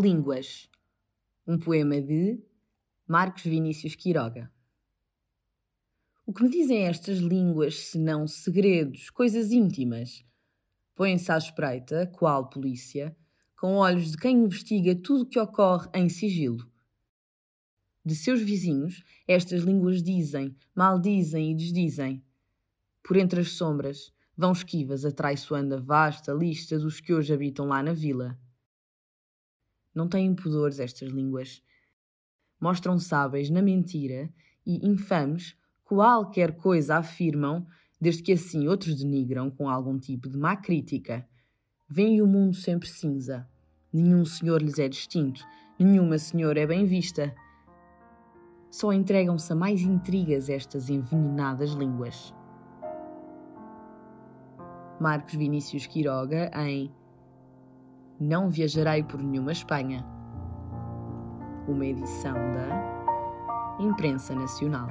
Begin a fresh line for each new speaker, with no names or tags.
Línguas. Um poema de Marcos Vinícius Quiroga. O que me dizem estas línguas, senão segredos, coisas íntimas? Põem-se à espreita, qual polícia, com olhos de quem investiga tudo o que ocorre em sigilo. De seus vizinhos, estas línguas dizem, maldizem e desdizem. Por entre as sombras, vão esquivas atraiçoando a vasta lista dos que hoje habitam lá na vila. Não têm pudores estas línguas. Mostram sábeis na mentira e infames qualquer coisa afirmam, desde que assim outros denigram com algum tipo de má crítica. Vêem o mundo sempre cinza. Nenhum senhor lhes é distinto, nenhuma senhora é bem vista. Só entregam-se a mais intrigas estas envenenadas línguas. Marcos Vinícius Quiroga em Não Viajarei por Nenhuma Espanha. Uma edição da Imprensa Nacional.